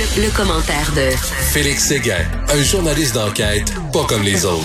Le, commentaire de Félix Séguin, un journaliste d'enquête pas comme les autres.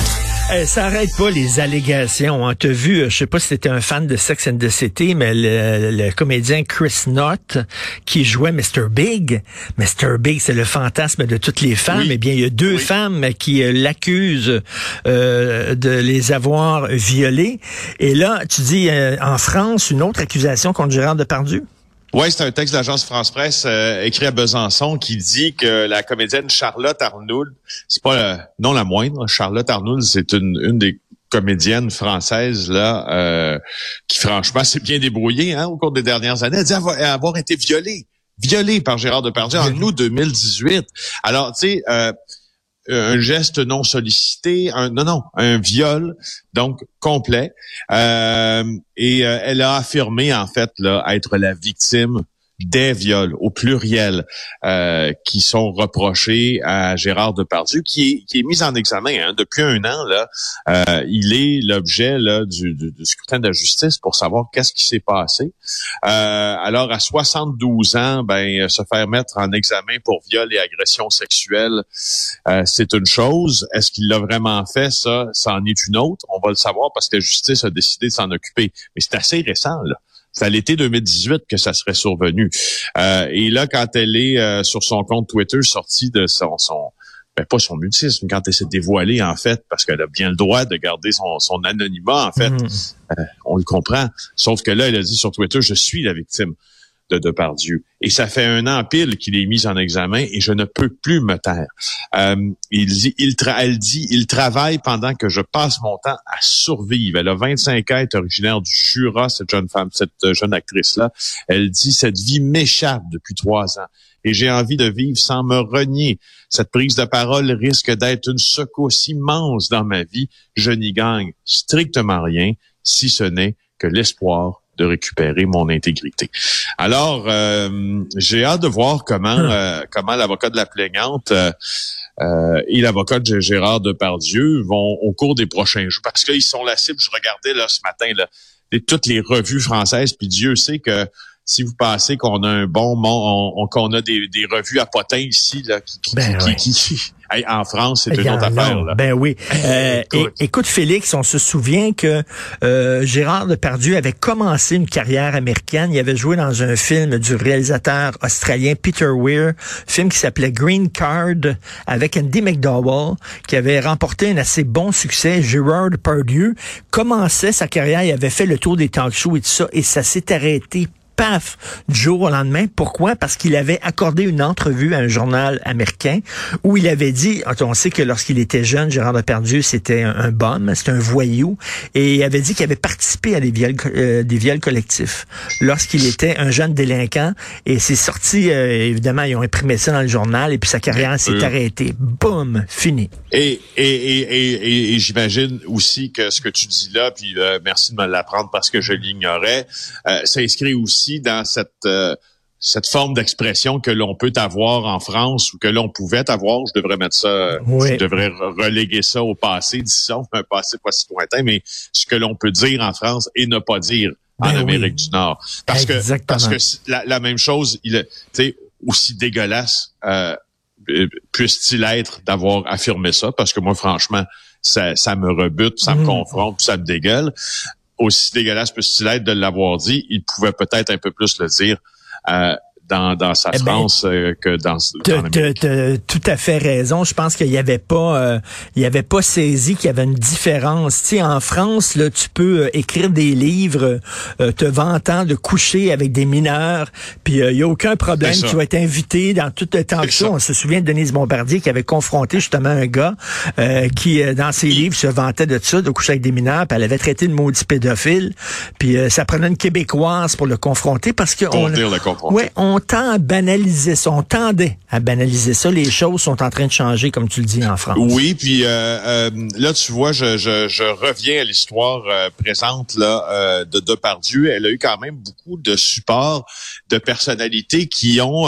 Eh, ça arrête pas les allégations. On t'a vu, euh, je sais pas si c'était un fan de Sex and the City, mais le, comédien Chris Knott qui jouait Mr. Big. Mr. Big, c'est le fantasme de toutes les femmes. Eh bien, il y a deux femmes qui euh, l'accusent euh, de les avoir violées. Et là, tu dis en France une autre accusation contre Gérard Depardieu? Oui, c'est un texte de l'agence France Presse euh, écrit à Besançon qui dit que la comédienne Charlotte Arnould, c'est pas euh, non la moindre, Charlotte Arnould, c'est une, une des comédiennes françaises là euh, qui franchement s'est bien débrouillée hein, au cours des dernières années. Elle dit avoir, avoir été violée, violée par Gérard Depardieu en août 2018. Alors, tu sais, un geste non sollicité, un non non, un viol donc complet. Euh, et euh, elle a affirmé en fait là être la victime des viols au pluriel euh, qui sont reprochés à Gérard Depardieu, qui est, mis en examen hein. depuis un an. Là, euh, il est l'objet du, scrutin de la justice pour savoir qu'est-ce qui s'est passé. Euh, alors, à 72 ans, ben se faire mettre en examen pour viol et agression sexuelle, c'est une chose. Est-ce qu'il l'a vraiment fait? Ça, ça en est une autre. On va le savoir parce que la justice a décidé de s'en occuper. Mais c'est assez récent là. C'est à l'été 2018 que ça serait survenu. Euh, et là, quand elle est euh, sur son compte Twitter sortie de son, son ben pas son mutisme, quand elle s'est dévoilée, en fait, parce qu'elle a bien le droit de garder son, son anonymat, en fait, mhm. euh, on le comprend. Sauf que là, elle a dit sur Twitter, je suis la victime de Depardieu. Et ça fait un an pile qu'il est mis en examen et je ne peux plus me taire. Euh, il dit, il elle dit, il travaille pendant que je passe mon temps à survivre. Elle a 25 ans, est originaire du Jura, cette jeune femme, cette jeune actrice-là. Elle dit, cette vie m'échappe depuis trois ans et j'ai envie de vivre sans me renier. Cette prise de parole risque d'être une secousse immense dans ma vie. Je n'y gagne strictement rien, si ce n'est que l'espoir de récupérer mon intégrité. Alors, euh, j'ai hâte de voir comment hum. euh, comment l'avocat de la plaignante euh, et l'avocat de Gérard Depardieu vont au cours des prochains jours, parce qu'ils sont la cible. Je regardais là ce matin là, toutes les revues françaises, puis Dieu sait que si vous pensez qu'on a un bon on, qu'on a des, revues à potins ici là, qui, qui, ben en France, c'est une autre affaire. Là. Ben oui. Euh, écoute. Félix, on se souvient que euh, Gérard Depardieu avait commencé une carrière américaine. Il avait joué dans un film du réalisateur australien Peter Weir, film qui s'appelait Green Card avec Andy McDowell, qui avait remporté un assez bon succès. Gérard Depardieu commençait sa carrière, il avait fait le tour des talk shows et tout ça, et ça s'est arrêté paf, du jour au lendemain. Pourquoi? Parce qu'il avait accordé une entrevue à un journal américain où il avait dit, on sait que lorsqu'il était jeune, Gérard Depardieu, c'était un, un bum, c'était un voyou, et il avait dit qu'il avait participé à des viols, euh, des viols collectifs lorsqu'il était un jeune délinquant, et c'est sorti, euh, évidemment, ils ont imprimé ça dans le journal, et puis sa carrière s'est euh. arrêtée. Boum, fini. Et, et, et, et, j'imagine aussi que ce que tu dis là, puis merci de me l'apprendre parce que je l'ignorais, s'inscrit aussi dans cette euh, cette forme d'expression que l'on peut avoir en France ou que l'on pouvait avoir. Je devrais mettre ça, je devrais reléguer ça au passé, disons, un passé pas si lointain, mais ce que l'on peut dire en France et ne pas dire en ben Amérique du Nord. Parce que parce que la, même chose, il est aussi dégueulasse euh, puisse-t-il être d'avoir affirmé ça, parce que moi, franchement, ça, ça me rebute, ça me mm. confronte, ça me dégueule aussi dégueulasse peut-il être de l'avoir dit, il pouvait peut-être un peu plus le dire. Euh, dans, dans sa eh France euh, que dans, dans as tout à fait raison. Je pense qu'il y avait pas euh, il y avait pas saisi qu'il y avait une différence. Tu sais, en France, là, tu peux euh, écrire des livres te vantant de coucher avec des mineurs, puis il y a aucun problème. Tu vas être invité dans tout le temps show. On se souvient de Denise Bombardier qui avait confronté justement un gars qui, dans ses livres, se vantait de ça, de coucher avec des mineurs, puis elle avait traité de maudit pédophile. Puis ça prenait une Québécoise pour le confronter parce que... on, dire le confronter. Ouais, on tend à banaliser ça, on tendait à banaliser ça. Les choses sont en train de changer, comme tu le dis en France. Oui, puis euh, euh, là, tu vois, je, je, je reviens à l'histoire euh, présente là de Depardieu. Elle a eu quand même beaucoup de support de personnalités qui ont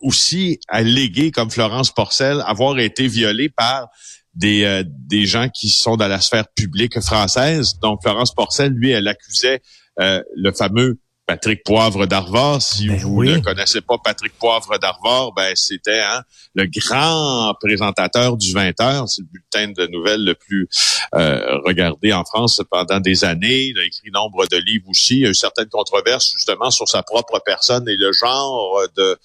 aussi allégué, comme Florence Porcel, avoir été violée par des, des gens qui sont dans la sphère publique française. Donc, Florence Porcel, lui, elle accusait le fameux Patrick Poivre d'Arvor. Si Ben vous oui. ne connaissez pas Patrick Poivre d'Arvor, ben c'était hein, le grand présentateur du 20 heures. C'est le bulletin de nouvelles le plus euh, regardé en France pendant des années. Il a écrit nombre de livres aussi. Il y a eu certaines controverses justement sur sa propre personne et le genre de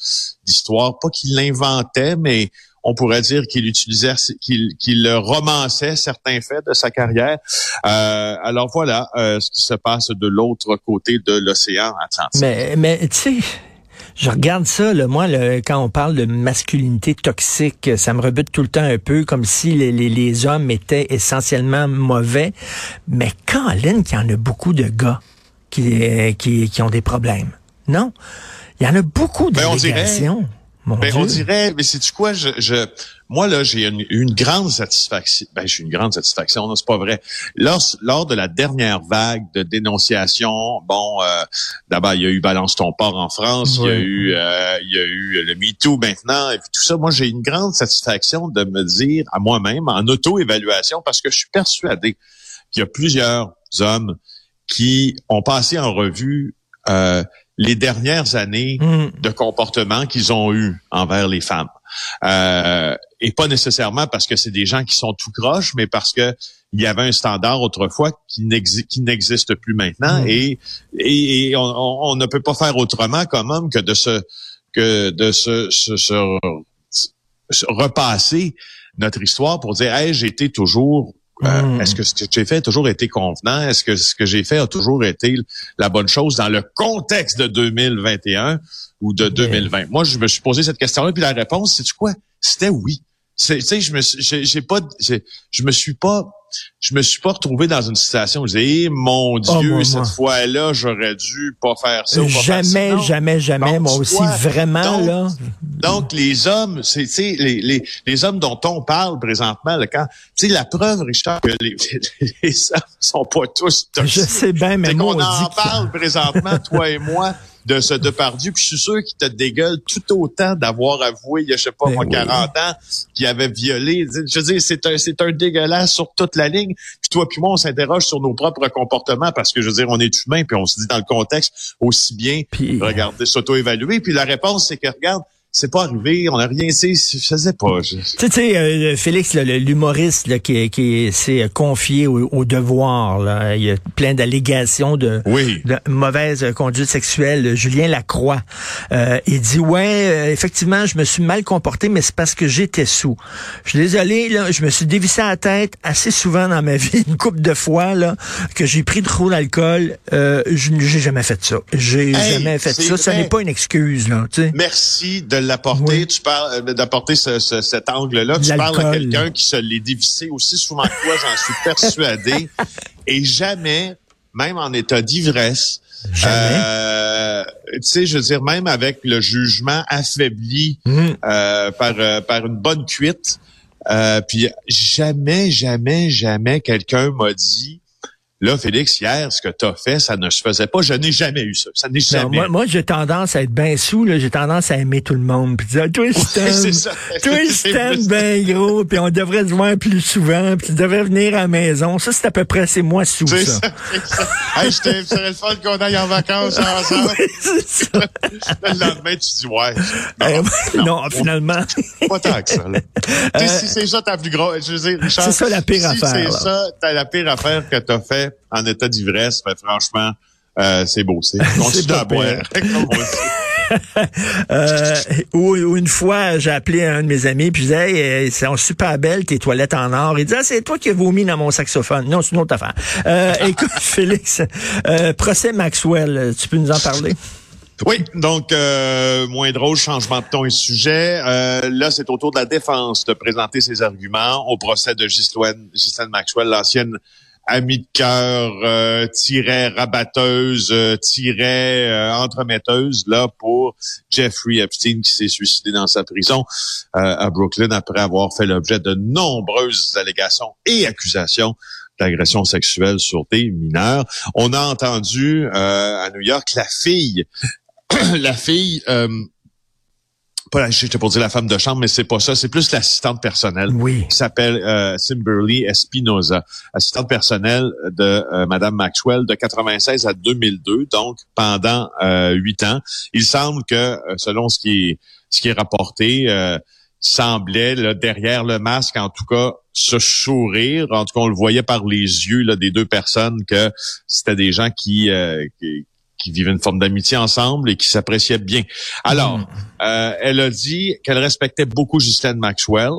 d'histoire. Pas qu'il l'inventait, mais on pourrait dire qu'il utilisait, qu'il qu'il romançait certains faits de sa carrière. Euh, alors voilà euh, ce qui se passe de l'autre côté de l'océan Atlantique. Mais, mais tu sais, je regarde ça, là, moi, quand on parle de masculinité toxique, ça me rebute tout le temps un peu, comme si les, les, hommes étaient essentiellement mauvais. Mais Colin, qu'il y en a beaucoup de gars qui, euh, qui, qui ont des problèmes. Non? Il y en a beaucoup de Ben, on dirait-. Mon Ben, Dieu. on dirait, mais c'est tu quoi, je, je, moi là, j'ai une, une grande satisfaction. Ben, j'ai une grande satisfaction, non, c'est pas vrai. Lors, lors de la dernière vague de dénonciation, bon, euh, d'abord il y a eu Balance ton port en France, il y a eu, euh, il y a eu le MeToo maintenant, et puis tout ça. Moi, j'ai une grande satisfaction de me dire à moi-même en auto-évaluation, parce que je suis persuadé qu'il y a plusieurs hommes qui ont passé en revue euh, les dernières années Hum. de comportement qu'ils ont eu envers les femmes. Euh, et pas nécessairement parce que c'est des gens qui sont tout croches, mais parce que il y avait un standard autrefois qui n'exi- qui n'existe plus maintenant Mm. et, et, et on, ne peut pas faire autrement comme homme que de se que de se, se- se- se repasser notre histoire pour dire hey été toujours euh, Mm. Est-ce que ce que j'ai fait a toujours été convenant? Est-ce que ce que j'ai fait a toujours été la bonne chose dans le contexte de 2021 ou de 2020? Moi, je me suis posé cette question-là, puis la réponse, c'est quoi? C'était oui. Tu sais, je me suis- j'ai pas, je me suis pas, je me suis pas retrouvé dans une situation où je disais, Eh, mon Dieu, Oh, moi, cette moi. fois-là, j'aurais dû pas faire ça. ou pas faire ça. Jamais, jamais, jamais, Donc, moi aussi, vois, vraiment, donc, là. Donc, les hommes, c'est, tu sais, les, les, les hommes dont on parle présentement, là, quand, tu sais, la preuve, Richard, que les, les hommes sont pas tous Je toxiques. sais bien, mais moi, qu'on on en que- parle présentement, toi et moi, de ce Depardieu, puis je suis sûr qu'il te dégueule tout autant d'avoir avoué, il y a, je sais pas, Ben moi, oui. 40 ans, qu'il avait violé. Je veux dire, c'est un, c'est un dégueulasse sur toute la ligne. Puis toi puis moi, on s'interroge sur nos propres comportements parce que, je veux dire, on est humain, puis on se dit dans le contexte aussi bien Puis- regarder, s'auto-évaluer. Puis la réponse, c'est que, regarde, c'est pas arrivé, on n'a rien, sais, je sais pas. je- Tu sais, euh, Félix, l'humoriste qui, qui s'est confié au, au devoir, là, il y a plein d'allégations de, Oui. de mauvaise conduite sexuelle. Julien Lacroix, euh, il dit ouais, euh, effectivement, je me suis mal comporté, mais c'est parce que j'étais sous. Je suis désolé, là, je me suis dévissé à la tête assez souvent dans ma vie, une couple de fois là, que j'ai pris trop d'alcool. Euh, je j'ai jamais fait ça. J'ai Hey, jamais fait ça. Ça n'est pas une excuse là. Tu sais. Merci de l'apporter. Oui. Tu parles euh, d'apporter ce, ce- cet angle-là. Tu parles à quelqu'un qui se l'est dévissé aussi souvent que toi, j'en suis persuadé. Et jamais, même en état d'ivresse, euh, tu sais, je veux dire, même avec le jugement affaibli Hum. euh, par, euh, par une bonne cuite, euh, puis jamais, jamais, jamais quelqu'un m'a dit, là, Félix, hier, ce que tu as fait, ça ne se faisait pas. Je n'ai jamais eu ça. Ça n'est Non, jamais. moi, moi j'ai tendance à être bien sous, j'ai tendance à aimer tout le monde. Puis dire, toi, c'est Stan, ça. toi, C'est ben gros, puis on devrait se voir plus souvent, puis tu devrais venir à la maison. Ça, c'est à peu près, c'est moi sous, C'est ça. ça, c'est ça. Hey, je t'ai- ce serait le fun qu'on aille en vacances ensemble. c'est ça. le lendemain, tu dis, ouais. Euh, Non, non, finalement. pas tant que ça. là. Si c'est ça ta plus grosse, je C'est ça la pire si affaire, c'est ça, t'as la pire affaire que t'as fait en état d'ivresse, ben, franchement, euh, c'est beau. C'est continue à boire. Euh, ou, ou une fois, j'ai appelé un de mes amis, puis je disais, hey, euh, c'est super belle tes toilettes en or. Il dit, ah, c'est toi qui as vomi dans mon saxophone. Non, c'est une autre affaire. Euh, écoute, Félix, euh, procès Maxwell, tu peux nous en parler? Oui, donc euh, moins drôle, changement de ton et sujet. Euh, là, c'est au tour de la défense de présenter ses arguments au procès de Ghislaine Maxwell, l'ancienne amie de cœur, euh, tiret rabatteuse, euh, tiret euh, entremetteuse, là, pour Jeffrey Epstein qui s'est suicidé dans sa prison euh, à Brooklyn après avoir fait l'objet de nombreuses allégations et accusations d'agression sexuelle sur des mineurs. On a entendu euh, à New York la fille la fille pas j'étais pour dire la femme de chambre, mais c'est pas ça. C'est plus l'assistante personnelle. Oui. Qui s'appelle euh, Simberly Espinoza, assistante personnelle de euh, Madame Maxwell de 96 à 2002, donc pendant huit ans. Il semble que, selon ce qui est ce qui est rapporté, semblait là, derrière le masque, en tout cas, se sourire. En tout cas, on le voyait par les yeux là, des deux personnes que c'était des gens qui, qui qui vivaient une forme d'amitié ensemble et qui s'appréciaient bien. Alors, hmm. euh, elle a dit qu'elle respectait beaucoup Ghislaine Maxwell.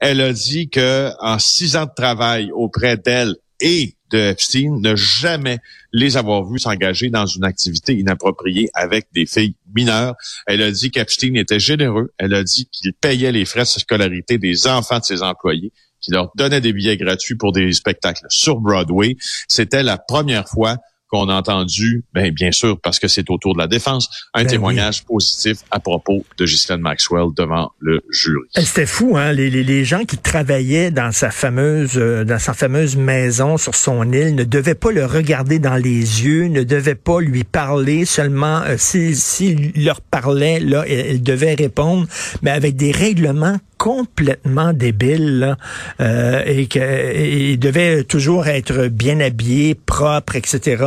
Elle a dit que en six ans de travail auprès d'elle et de Epstein, ne jamais les avoir vus s'engager dans une activité inappropriée avec des filles mineures. Elle a dit qu'Epstein était généreux. Elle a dit qu'il payait les frais de scolarité des enfants de ses employés qu'il leur donnait des billets gratuits pour des spectacles sur Broadway. C'était la première fois qu'on a entendu, ben, bien sûr, parce que c'est autour de la défense, un ben témoignage positif à propos de Ghislaine Maxwell devant le jury. Eh, c'était fou, hein? Les, les, les, gens qui travaillaient dans sa fameuse euh, dans sa fameuse maison sur son île ne devaient pas le regarder dans les yeux, ne devaient pas lui parler seulement euh, s'il si, leur parlait, là, il devait répondre, mais avec des règlements complètement débile euh, et qu'il devait toujours être bien habillé, propre, etc.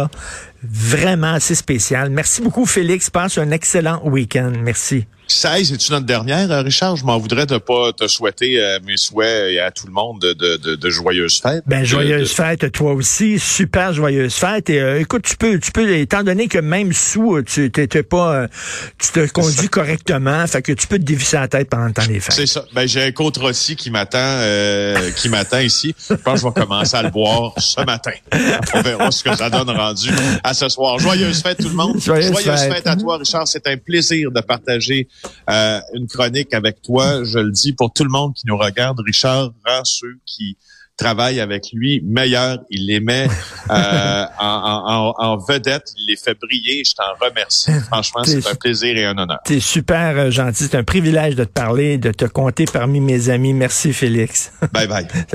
Vraiment assez spécial. Merci beaucoup, Félix. Passe un excellent week-end. Merci. 16, c'est-tu notre dernière, euh, Richard? Je m'en voudrais de pas te souhaiter euh, mes souhaits et à tout le monde de, de, de, joyeuses fêtes. Ben, joyeuses fêtes, toi aussi. Super joyeuses fêtes. Et euh, écoute, tu peux, tu peux, étant donné que même sous, tu t'étais pas, tu te conduis correctement, fait que tu peux te dévisser la tête pendant le temps des fêtes. C'est ça. Ben, j'ai un contre aussi qui m'attend, qui m'attend ici. Je pense que je vais commencer à le boire ce matin. On verra ce que ça donne rendu à ce soir. Joyeuses fêtes, tout le monde. Joyeuses, fêtes. à toi, Richard. C'est un plaisir de partager euh, une chronique avec toi. Je le dis pour tout le monde qui nous regarde. Richard rend ceux qui travaillent avec lui meilleurs. Il les met euh, en, en, vedette. Il les fait briller. Je t'en remercie. Franchement, c'est un plaisir et un honneur. T'es super euh, gentil. C'est un privilège de te parler, de te compter parmi mes amis. Merci, Félix. Bye bye.